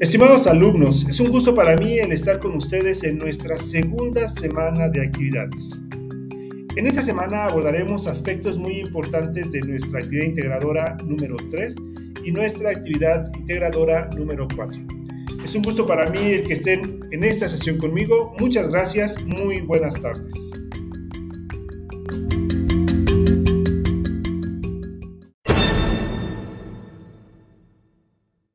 Estimados alumnos, es un gusto para mí el estar con ustedes en nuestra segunda semana de actividades. En esta semana abordaremos aspectos muy importantes de nuestra actividad integradora número 3 y nuestra actividad integradora número 4. Es un gusto para mí el que estén en esta sesión conmigo. Muchas gracias, muy buenas tardes.